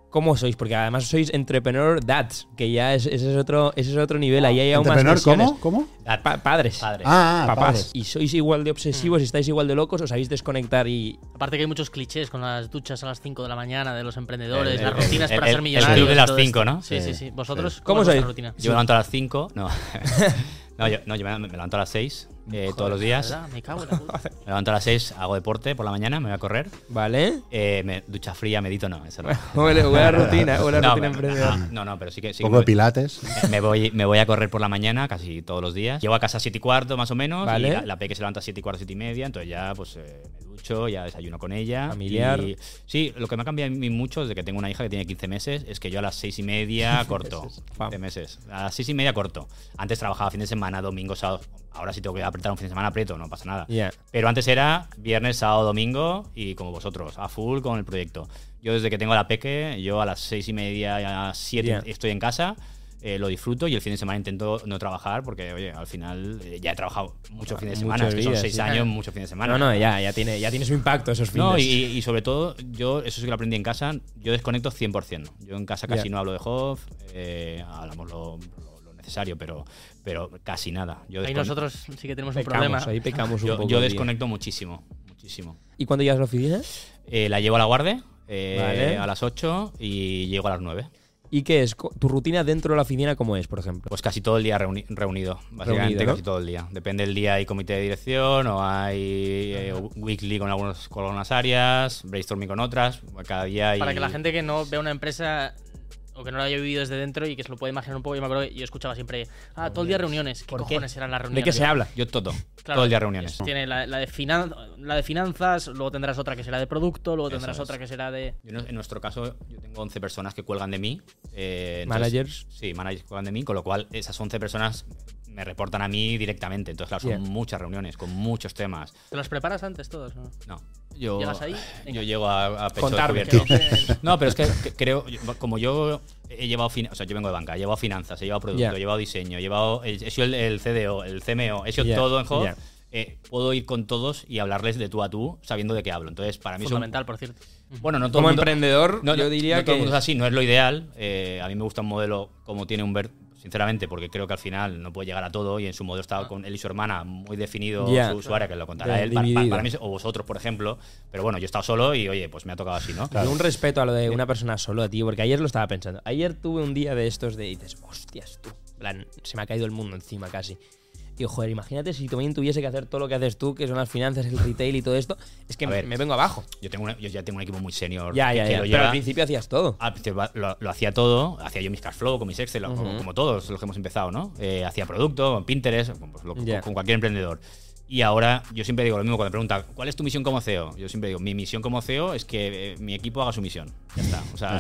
Speaker 1: cómo sois? Porque además sois entrepreneur dads, que ya es, ese, es otro, ese es otro nivel, ahí hay aún más
Speaker 4: ¿Entrepreneur cómo? ¿Cómo?
Speaker 2: Dad,
Speaker 1: Pa- padres.
Speaker 2: padres.
Speaker 4: Ah,
Speaker 1: papás.
Speaker 4: padres.
Speaker 1: Y sois igual de obsesivos y estáis igual de locos, os sabéis desconectar y.
Speaker 3: Aparte que hay muchos clichés con las duchas a las 5 de la mañana de los emprendedores,
Speaker 2: El-
Speaker 3: las
Speaker 2: el-
Speaker 3: rutinas
Speaker 2: el-
Speaker 3: para
Speaker 2: el-
Speaker 3: ser
Speaker 2: el
Speaker 3: millonarios.
Speaker 2: club de las
Speaker 3: todo esto.
Speaker 2: 5, ¿no?
Speaker 3: Sí, sí,
Speaker 4: Sí.
Speaker 3: ¿Vosotros
Speaker 4: sí.
Speaker 3: cómo,
Speaker 1: ¿Cómo sois?
Speaker 3: rutina?
Speaker 2: Yo me levanto a las 5. No. no, yo, no, yo me, me levanto a las 6 eh, todos los días.
Speaker 3: ¿Verdad? Me cago en la puta.
Speaker 2: Me levanto a las 6, hago deporte por la mañana, me voy a correr.
Speaker 1: ¿Vale?
Speaker 2: Eh, me, ducha fría, medito, no. Eso no.
Speaker 1: Buena, buena rutina, buena
Speaker 2: no,
Speaker 1: rutina
Speaker 2: pero-
Speaker 1: emprendedora.
Speaker 2: no, no, pero sí que sí.
Speaker 4: Un
Speaker 2: que
Speaker 4: poco de
Speaker 2: me-
Speaker 4: pilates.
Speaker 2: me voy, me voy a correr por la mañana casi todos los días. Llego a casa a 7 y cuarto más o menos.
Speaker 1: Vale.
Speaker 2: Y la, la peque se levanta a 7 y cuarto, 7 y media. Entonces ya pues eh, ducho, ya desayuno con ella.
Speaker 1: Familiar.
Speaker 2: Y, sí, lo que me ha cambiado a mí mucho desde que tengo una hija que tiene 15 meses es que yo a las 6 y media corto.
Speaker 1: meses, pam.
Speaker 2: 15 meses. A las 6 y media corto. Antes trabajaba fin de semana, domingo, sábado. Ahora si tengo que apretar un fin de semana, aprieto, no pasa nada.
Speaker 1: Ya.
Speaker 2: Pero antes era viernes, sábado, domingo y como vosotros, a full con el proyecto. Yo desde que tengo a la peque, yo a las seis y media, a siete
Speaker 1: Ya.
Speaker 2: estoy en casa, eh, lo disfruto y el fin de semana intento no trabajar porque, oye, al final eh, ya he trabajado muchos fines de semana,
Speaker 1: Muchos
Speaker 2: es que son
Speaker 1: días,
Speaker 2: seis
Speaker 1: sí.
Speaker 2: años, muchos fines de semana.
Speaker 1: No, no, ya, ya tiene, ya tiene su impacto esos fines.
Speaker 2: No, y, y sobre todo, yo, eso sí que lo aprendí en casa, yo desconecto 100%. Yo en casa casi no hablo de Hof, eh, hablamos lo, lo- lo necesario, pero, pero casi nada. Yo
Speaker 3: Ahí nosotros sí que tenemos un
Speaker 1: pecamos,
Speaker 3: problema.
Speaker 1: ahí pecamos un
Speaker 2: yo,
Speaker 1: poco.
Speaker 2: yo
Speaker 1: tío.
Speaker 2: desconecto muchísimo, muchísimo.
Speaker 1: ¿Y cuándo llegas a la oficina?
Speaker 2: Eh, la llevo a la guardia eh,
Speaker 1: Vale.
Speaker 2: a las 8 y llego a las 9.
Speaker 1: ¿Y qué es? ¿Tu rutina dentro de la oficina cómo es, por ejemplo?
Speaker 2: Pues casi todo el día reuni- reunido, básicamente
Speaker 1: Reunido, ¿no?
Speaker 2: casi todo el día. Depende del día, hay comité de dirección o hay eh, weekly con, algunos, con algunas áreas, brainstorming con otras, cada día hay...
Speaker 3: Para que la gente que no vea una empresa o que no lo haya vivido desde dentro y que se lo pueda imaginar un poco, yo me acuerdo que yo escuchaba siempre, ah, todo el día reuniones. ¿Qué
Speaker 1: ¿Por qué?
Speaker 3: cojones eran las
Speaker 1: ¿De
Speaker 3: reuniones?
Speaker 1: qué se habla?
Speaker 2: Yo todo,
Speaker 3: Claro,
Speaker 2: todo el día reuniones.
Speaker 3: Tiene la, la de finan- la de finanzas, luego tendrás otra que será de producto, luego
Speaker 2: Eso
Speaker 3: tendrás
Speaker 2: es.
Speaker 3: otra que será de...
Speaker 2: Yo en nuestro caso, yo tengo 11 personas que cuelgan de mí. eh, entonces-
Speaker 1: Managers.
Speaker 2: Sí, managers que cuelgan de mí, con lo cual esas 11 personas me reportan a mí directamente. Entonces, claro, son
Speaker 1: Yeah.
Speaker 2: muchas reuniones con muchos temas.
Speaker 3: ¿Te las preparas antes todos? ¿no?
Speaker 2: No, yo,
Speaker 3: ¿Llegas ahí? Venga.
Speaker 2: yo llego a, a pecho descubierto.
Speaker 3: Que no
Speaker 2: No, pero es que, que creo, como yo he llevado, o sea, yo vengo de banca, he llevado finanzas, he llevado producto, he llevado diseño, he llevado, he he sido el, el CDO, el CMO, he sido
Speaker 1: Ya,
Speaker 2: todo en
Speaker 1: ya.
Speaker 2: eh, puedo ir con todos y hablarles de tú a tú, sabiendo de qué hablo. Entonces, para mí es un-
Speaker 3: Fundamental, por cierto.
Speaker 2: bueno, no todo
Speaker 1: Como
Speaker 2: mundo-
Speaker 1: emprendedor,
Speaker 2: no,
Speaker 1: yo
Speaker 2: no-
Speaker 1: diría
Speaker 2: no todo el
Speaker 1: que
Speaker 2: mundo es así, no es lo ideal. Eh, a mí me gusta un modelo como tiene Humbert, sinceramente, porque creo que al final no puede llegar a todo y en su modelo está con él y su hermana muy definido su, su área, que lo contará él. Para mí, o vosotros, por ejemplo. Pero bueno, yo he estado solo y oye, pues me ha tocado así, ¿no?
Speaker 1: Un respeto a lo de una persona solo, tío, porque ayer lo estaba pensando. Ayer tuve un día de estos de dices, hostias, tú, plan, se me ha caído el mundo encima casi. Digo, joder, imagínate si también tuviese que hacer todo lo que haces tú, que son las finanzas, el retail y todo esto. Es que
Speaker 2: A
Speaker 1: me,
Speaker 2: ver.
Speaker 1: me vengo abajo.
Speaker 2: Yo, tengo una- yo ya tengo un equipo muy senior.
Speaker 1: Ya, ya, ya. Pero
Speaker 2: lleva-
Speaker 1: al principio hacías todo.
Speaker 2: Al principio lo, lo hacía todo, hacía yo mis cash flow con mis Excel, como- todos los que hemos empezado, ¿no? Eh, hacía producto, con Pinterest, pues, lo- con-
Speaker 1: Ya.
Speaker 2: con cualquier emprendedor. Y ahora yo siempre digo lo mismo cuando me preguntan, ¿cuál es tu misión como CEO? Yo siempre digo, mi misión como CEO es que eh, mi equipo haga su misión. Ya está. O sea,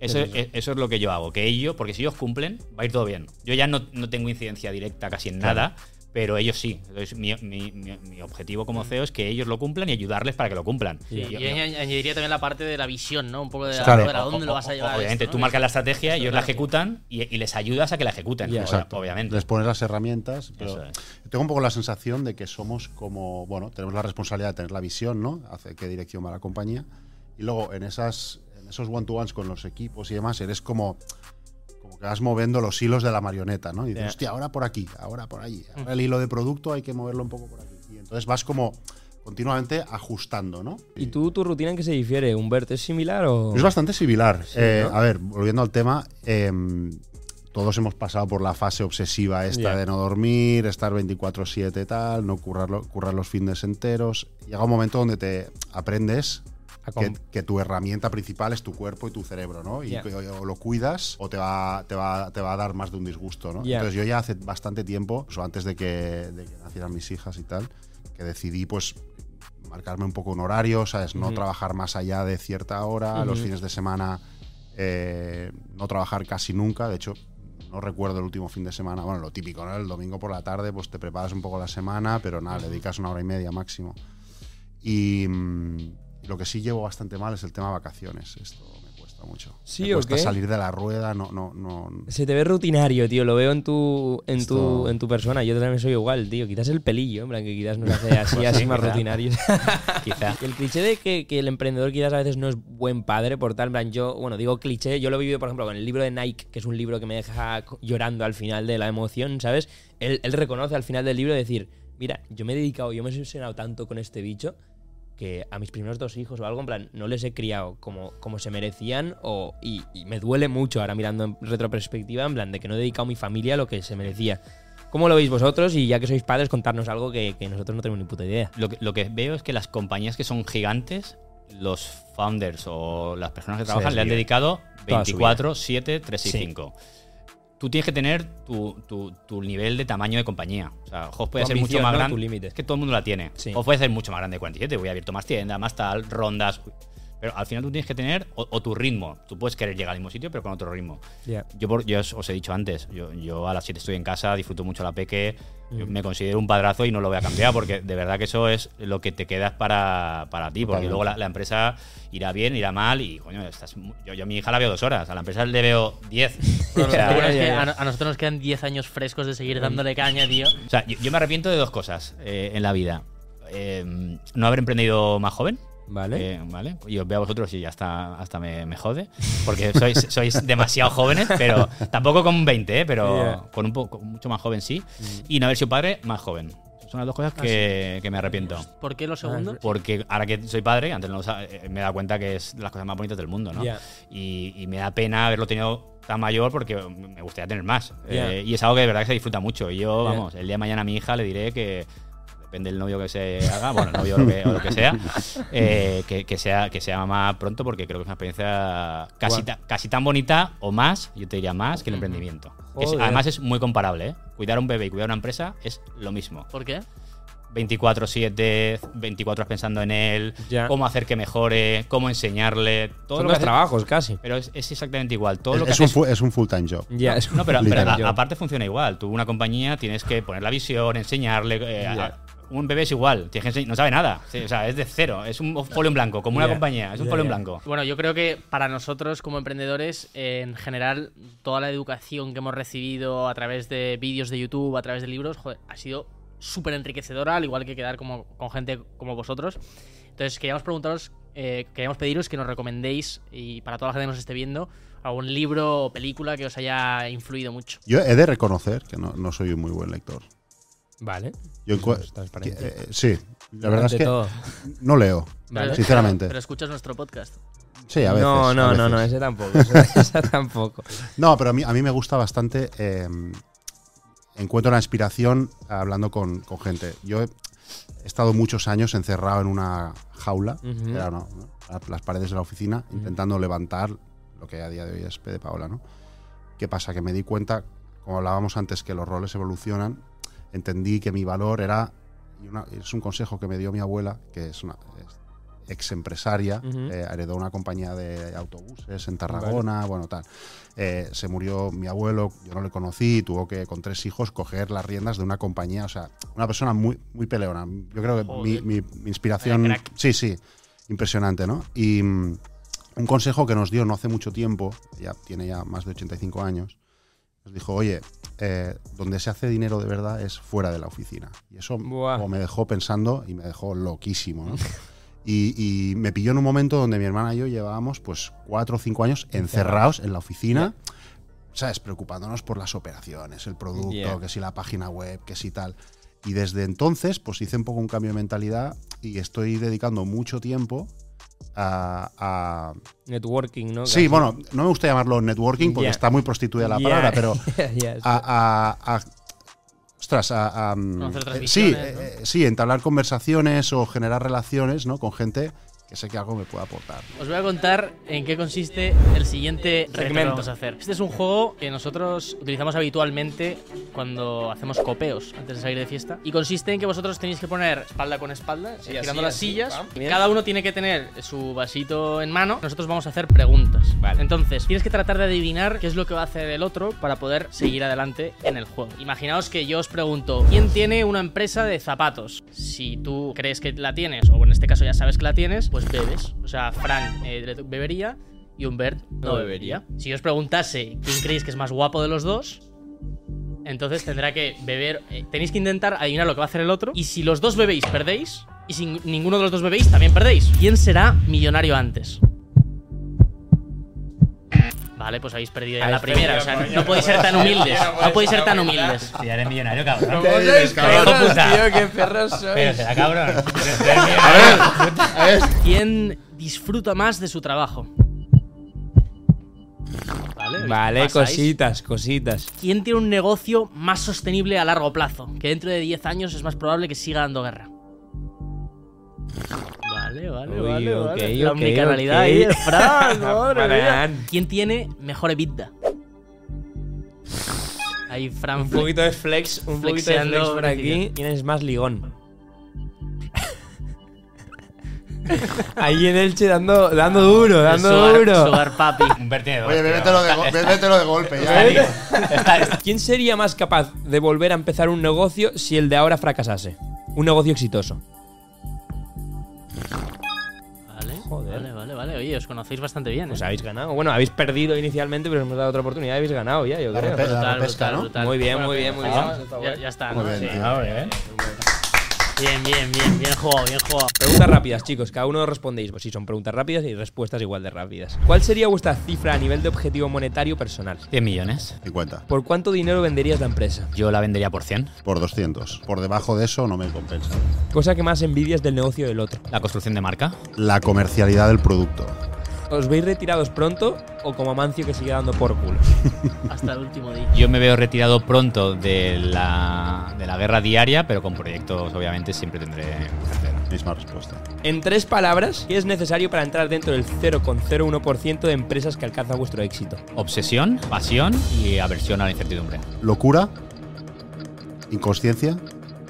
Speaker 2: eso es lo que yo hago, que ellos, porque si ellos cumplen, va a ir todo bien. Yo ya no, no tengo incidencia directa casi en nada, pero ellos sí. Entonces, mi, mi- mi- mi objetivo como CEO es que ellos lo cumplan y ayudarles para que lo cumplan.
Speaker 3: Sí,
Speaker 2: y
Speaker 3: añadiría también la parte de la visión, ¿no? Un poco de la-
Speaker 4: Claro.
Speaker 3: de a dónde lo vas a llevar.
Speaker 2: Obviamente,
Speaker 3: esto,
Speaker 2: tú marcas la estrategia, ellos la ejecutan y, y les ayudas a que la ejecuten.
Speaker 4: Exacto.
Speaker 2: Obviamente.
Speaker 4: Les pones las herramientas, pero
Speaker 2: es.
Speaker 4: tengo un poco la sensación de que somos como, bueno, tenemos la responsabilidad de tener la visión, ¿no? Hacia qué dirección va la compañía. Y luego en esas en esos one-to-ones con los equipos y demás, eres como, como que vas moviendo los hilos de la marioneta, ¿no? Y dices, hostia, ahora por aquí, ahora por allí.
Speaker 3: Mm.
Speaker 4: Ahora el hilo de producto hay que moverlo un poco por aquí. Y entonces vas como continuamente ajustando, ¿no?
Speaker 1: ¿Y tú, tu rutina en qué se difiere? ¿Humbert es similar o...?
Speaker 4: Es bastante similar. Eh,
Speaker 1: ¿no?
Speaker 4: A ver, volviendo al tema, em, todos hemos pasado por la fase obsesiva esta de no dormir, estar 24/7 tal, no currarlo, currar los fines enteros. Llega un momento donde te aprendes que, tu herramienta principal es tu cuerpo y tu cerebro, ¿no? Y que o lo cuidas o te va, te, va, te va a dar más de un disgusto, ¿no? Entonces yo ya hace bastante tiempo, o antes de que, de que nacieran mis hijas y tal, que decidí pues marcarme un poco un horario, ¿sabes? No
Speaker 1: Ujú.
Speaker 4: trabajar más allá de cierta hora, los fines de semana eh, no trabajar casi nunca, de hecho no recuerdo el último fin de semana, bueno, lo típico, ¿no? El domingo por la tarde pues te preparas un poco la semana, pero nada, le dedicas una hora y media máximo. Y mm, lo que sí llevo bastante mal es el tema vacaciones, esto me cuesta mucho.
Speaker 1: ¿Sí
Speaker 4: me cuesta
Speaker 1: qué?
Speaker 4: salir de la rueda, no, no, no.
Speaker 1: Se te ve rutinario, tío. Lo veo en tu, en tu, en tu persona. Yo también soy igual, tío. Quizás el pelillo, en plan, que quizás nos hace así,
Speaker 2: Pues
Speaker 1: así
Speaker 2: sí,
Speaker 1: más
Speaker 2: quizá.
Speaker 1: rutinarios.
Speaker 2: Quizá.
Speaker 1: el cliché de que, que el emprendedor quizás a veces no es buen padre por tal, en plan, yo, bueno, digo cliché, yo lo he vivido, por ejemplo, con el libro de Nike, que es un libro que me deja llorando al final de la emoción, ¿sabes? Él, él reconoce al final del libro decir, mira, yo me he dedicado, yo me he obsesionado tanto con este bicho que a mis primeros dos hijos o algo, en plan, no les he criado como, como se merecían o, y, y me duele mucho ahora mirando en retroperspectiva, en plan, de que no he dedicado a mi familia lo que se merecía. ¿Cómo lo veis vosotros? Y ya que sois padres, contarnos algo que, que nosotros no tenemos ni puta idea.
Speaker 2: Lo que, lo que veo es que las compañías que son gigantes, los founders o las personas que trabajan le han dedicado
Speaker 1: Toda su
Speaker 2: 24, 7, 3 y
Speaker 1: Sí.
Speaker 2: 5. Tú tienes que tener tu, tu- tu nivel de tamaño de compañía. O sea, Hoff puede
Speaker 1: Tu
Speaker 2: ser mucho más
Speaker 1: ¿no?
Speaker 2: grande. Es que todo el mundo la tiene.
Speaker 1: Sí.
Speaker 2: Puede ser mucho más grande de 47. Voy abierto más tiendas, más tal, rondas. Pero al final tú tienes que tener o, o tu ritmo. Tú puedes querer llegar al mismo sitio, pero con otro ritmo.
Speaker 1: Ya.
Speaker 2: Yo, por- yo os, os he dicho antes, yo, yo a las 7 estoy en casa, disfruto mucho la peque, yo me considero un padrazo y no lo voy a cambiar porque de verdad que eso es lo que te quedas para, para ti, porque
Speaker 4: Totalmente.
Speaker 2: luego la, la empresa irá bien, irá mal y coño, estás, yo, yo a mi hija la veo dos horas, a la empresa le veo 10.
Speaker 3: Pero
Speaker 2: o, sea,
Speaker 3: bueno es que a, a nosotros nos quedan 10 años frescos de seguir dándole caña, tío.
Speaker 2: o sea, yo, yo me arrepiento de dos cosas eh, en la vida. Eh, no haber emprendido más joven.
Speaker 1: Vale.
Speaker 2: Eh, ¿vale? Y os veo a vosotros y ya hasta, hasta me, me jode. Porque sois, sois demasiado jóvenes, pero tampoco con 20, ¿eh? pero
Speaker 1: Yeah.
Speaker 2: con un poco mucho más joven sí. Y no haber sido padre más joven. Son las dos cosas que, que me arrepiento.
Speaker 3: ¿Por qué lo segundo?
Speaker 2: Porque ahora que soy padre, antes no eh, me he dado cuenta que es de las cosas más bonitas del mundo, ¿no? Y, y me da pena haberlo tenido tan mayor porque me gustaría tener más. Eh, y es algo que de verdad que se disfruta mucho. Y yo, vamos, el día de mañana a mi hija le diré que depende del novio que se haga, bueno, novio o lo que, o lo que sea, eh, que, que sea, que sea mamá pronto porque creo que es una experiencia casi, ta- casi tan bonita o más, yo te diría más, que el emprendimiento. Que es- además es muy comparable, ¿eh? Cuidar a un bebé y cuidar a una empresa es lo mismo.
Speaker 3: ¿Por qué?
Speaker 2: 24-7, 24 horas pensando en él,
Speaker 1: Ya.
Speaker 2: cómo hacer que mejore, cómo enseñarle, todo
Speaker 1: Son
Speaker 2: lo que
Speaker 1: dos
Speaker 2: hace-
Speaker 1: trabajos casi.
Speaker 2: Pero es, es exactamente igual. Todo lo que
Speaker 4: Es, es un, es un full-time job.
Speaker 1: Ya, es
Speaker 2: no, pero, pero
Speaker 4: Literal.
Speaker 2: a- aparte funciona igual. Tú, una compañía, tienes que poner la visión, enseñarle. eh, a- un bebé es igual, no sabe nada. Sí, O sea, es de cero. Es un folio en blanco, como una compañía. Es un folio en blanco.
Speaker 3: Bueno, yo creo que para nosotros como emprendedores, en general, toda la educación que hemos recibido a través de vídeos de YouTube, a través de libros, joder, ha sido súper enriquecedora, al igual que quedar como, con gente como vosotros. Entonces, queríamos preguntaros, eh, queríamos pediros que nos recomendéis, y para toda la gente que nos esté viendo, algún libro o película que os haya influido mucho.
Speaker 4: Yo he de reconocer que no, no soy un muy buen lector.
Speaker 1: Vale.
Speaker 4: Yo
Speaker 1: Eso
Speaker 4: encu-
Speaker 1: es transparente.
Speaker 4: que, eh, sí, la verdad es que
Speaker 1: todo.
Speaker 4: no leo,
Speaker 1: Vale.
Speaker 4: sinceramente.
Speaker 3: Pero escuchas nuestro podcast.
Speaker 4: sí, a veces.
Speaker 1: no, no, no, no, ese tampoco. Ese, ese tampoco.
Speaker 4: No, pero a mí, a mí me gusta bastante eh, encuentro la inspiración hablando con, con gente. Yo he estado muchos años encerrado en una jaula, era, ¿no? las paredes de la oficina, intentando levantar lo que a día de hoy es P de Paola. ¿no? ¿Qué pasa? Que me di cuenta, como hablábamos antes, que los roles evolucionan, entendí que mi valor era, y una- es un consejo que me dio mi abuela, que es una es ex empresaria,
Speaker 1: Ujú.
Speaker 4: eh, heredó una compañía de autobuses en Tarragona, bueno, tal. Eh, se murió mi abuelo, yo no le conocí, tuvo que, con tres hijos, coger las riendas de una compañía, o sea, una persona muy, muy peleona. Yo creo que mi, mi- mi inspiración... Sí, sí, impresionante, ¿no? Y mm, un consejo que nos dio no hace mucho tiempo, ya tiene ya más de 85 años, nos dijo, oye, eh, donde se hace dinero de verdad es fuera de la oficina. Y eso como me dejó pensando y me dejó loquísimo, ¿no? Y, y me pilló en un momento donde mi hermana y yo llevábamos pues cuatro o cinco años encerrados en la oficina, ¿sabes? Preocupándonos por las operaciones, el producto,
Speaker 1: Yeah.
Speaker 4: que si la página web, que si tal. Y desde entonces, pues hice un poco un cambio de mentalidad y estoy dedicando mucho tiempo a. a-
Speaker 1: Networking, ¿no?
Speaker 4: sí,
Speaker 1: Casi.
Speaker 4: bueno, no me gusta llamarlo networking porque
Speaker 1: Yeah.
Speaker 4: está muy prostituida la palabra, pero a, a- a- ostras, a, eh, sí, eh, sí, entablar conversaciones o generar relaciones, ¿no? Con gente que sé que algo me puede aportar.
Speaker 3: Os voy a contar en qué consiste el siguiente reto que
Speaker 1: Segmento.
Speaker 3: vamos a hacer. Este es un juego que nosotros utilizamos habitualmente cuando hacemos copeos antes de salir de fiesta. Y consiste en que vosotros tenéis que poner espalda con espalda,
Speaker 1: Sí,
Speaker 3: girando
Speaker 1: así,
Speaker 3: las
Speaker 1: así,
Speaker 3: sillas.
Speaker 1: pam.
Speaker 3: Cada uno tiene que tener su vasito en mano. Nosotros vamos a hacer preguntas.
Speaker 1: Vale.
Speaker 3: Entonces, tienes que tratar de adivinar qué es lo que va a hacer el otro para poder seguir adelante en el juego. Imaginaos que yo os pregunto, ¿quién tiene una empresa de zapatos? Si tú crees que la tienes, o en este caso ya sabes que la tienes, pues bebes. O sea, Fran eh, bebería y Humbert no,
Speaker 1: No
Speaker 3: bebería. Si yo os preguntase quién creéis que es más guapo de los dos, entonces tendrá que beber. eh, tenéis que intentar adivinar lo que va a hacer el otro. Y si los dos bebéis, perdéis. Y si ninguno de los dos bebéis, también perdéis. ¿Quién será millonario antes? Vale, pues habéis perdido ya
Speaker 1: Habéis
Speaker 3: la primera. O sea,
Speaker 1: coño,
Speaker 3: no podéis ser tan
Speaker 1: no
Speaker 3: humildes.
Speaker 1: no
Speaker 3: No podéis
Speaker 1: ser
Speaker 3: tan humildes.
Speaker 2: Si ya eres millonario, cabrón.
Speaker 1: ¿Cómo sois cabrones,
Speaker 2: puta.
Speaker 1: tío? ¡Qué perros sois!
Speaker 2: Pero será cabrón.
Speaker 4: A ver,
Speaker 3: ¿Quién disfruta más de su trabajo? Vale,
Speaker 1: Vale, cositas, cositas.
Speaker 3: ¿Quién tiene un negocio más sostenible a largo plazo? Que dentro de 10 años es más probable que siga dando guerra. Vale, vale,
Speaker 1: Uy,
Speaker 3: vale,
Speaker 1: ok,
Speaker 3: vale. La
Speaker 1: ok,
Speaker 3: omnicanalidad
Speaker 1: ok.
Speaker 3: ahí de Fran, madre mía. ¿Quién tiene mejor EBITDA? Ahí Fran
Speaker 1: Un poquito de flex, un poquito de flex por aquí. ¿Quién es más ligón? Ahí en Elche dando, dando duro, dando
Speaker 3: Sugar-
Speaker 1: duro.
Speaker 3: Sugar Papi.
Speaker 2: Un vertedor.
Speaker 4: Oye, bébetelo de, de golpe ya.
Speaker 1: ¿Quién sería más capaz de volver a empezar un negocio si el de ahora fracasase? Un negocio exitoso.
Speaker 3: Oye, os conocéis bastante bien.
Speaker 1: Pues
Speaker 3: ¿eh?
Speaker 1: habéis ganado. Bueno, habéis perdido inicialmente, pero os hemos dado otra oportunidad. Habéis ganado ya, yo
Speaker 4: La
Speaker 1: creo.
Speaker 4: repe- la
Speaker 3: Brutal,
Speaker 4: repesca,
Speaker 3: brutal,
Speaker 4: ¿no?
Speaker 3: brutal.
Speaker 1: Muy bien, muy bien, muy
Speaker 3: ah,
Speaker 1: bien.
Speaker 3: Ya, ya está,
Speaker 4: Muy
Speaker 3: ¿no?
Speaker 4: bien,
Speaker 3: Sí.
Speaker 2: Ahora, ¿eh?
Speaker 3: Bien, bien, bien, bien jugado, bien jugado.
Speaker 1: Preguntas rápidas, chicos. Cada uno respondéis. Pues sí, son preguntas rápidas y respuestas igual de rápidas. ¿Cuál sería vuestra cifra a nivel de objetivo monetario personal?
Speaker 2: 100 millones.
Speaker 4: 50.
Speaker 1: ¿Por cuánto dinero venderías la empresa?
Speaker 2: Yo la vendería por 100.
Speaker 4: Por 200. Por debajo de eso no me compensa.
Speaker 1: Cosa que más envidias del negocio del otro.
Speaker 2: La construcción de marca.
Speaker 4: La comercialidad del producto.
Speaker 1: ¿Os veis retirados pronto o como Amancio que sigue dando por culo?
Speaker 3: Hasta el último día.
Speaker 2: Yo me veo retirado pronto de la, de la guerra diaria, pero con proyectos, obviamente, siempre tendré cartera.
Speaker 4: Misma respuesta.
Speaker 1: En tres palabras, ¿qué es necesario para entrar dentro del 0,01% de empresas que alcanzan vuestro éxito?
Speaker 2: Obsesión, pasión y aversión a la incertidumbre.
Speaker 4: Locura. Inconsciencia.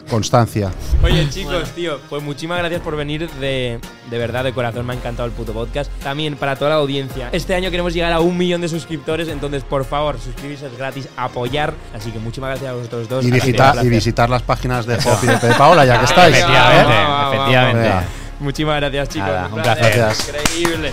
Speaker 4: Constancia.
Speaker 1: Oye, chicos, tío, pues muchísimas gracias por venir de, de verdad, de corazón. Me ha encantado el puto podcast. También para toda la audiencia. Este año queremos llegar a un millón de suscriptores, entonces, por favor, suscribirse es gratis, apoyar. Así que muchísimas gracias a vosotros dos.
Speaker 4: Y,
Speaker 1: Ha sido un
Speaker 4: visita- y visitar las páginas de Hop y de P de Paola, ya que estáis.
Speaker 2: Efectivamente,
Speaker 1: va, va, va,
Speaker 2: efectivamente.
Speaker 4: va.
Speaker 1: Muchísimas gracias, chicos.
Speaker 2: Nada, un
Speaker 1: placer.
Speaker 4: placer.
Speaker 1: Increíble.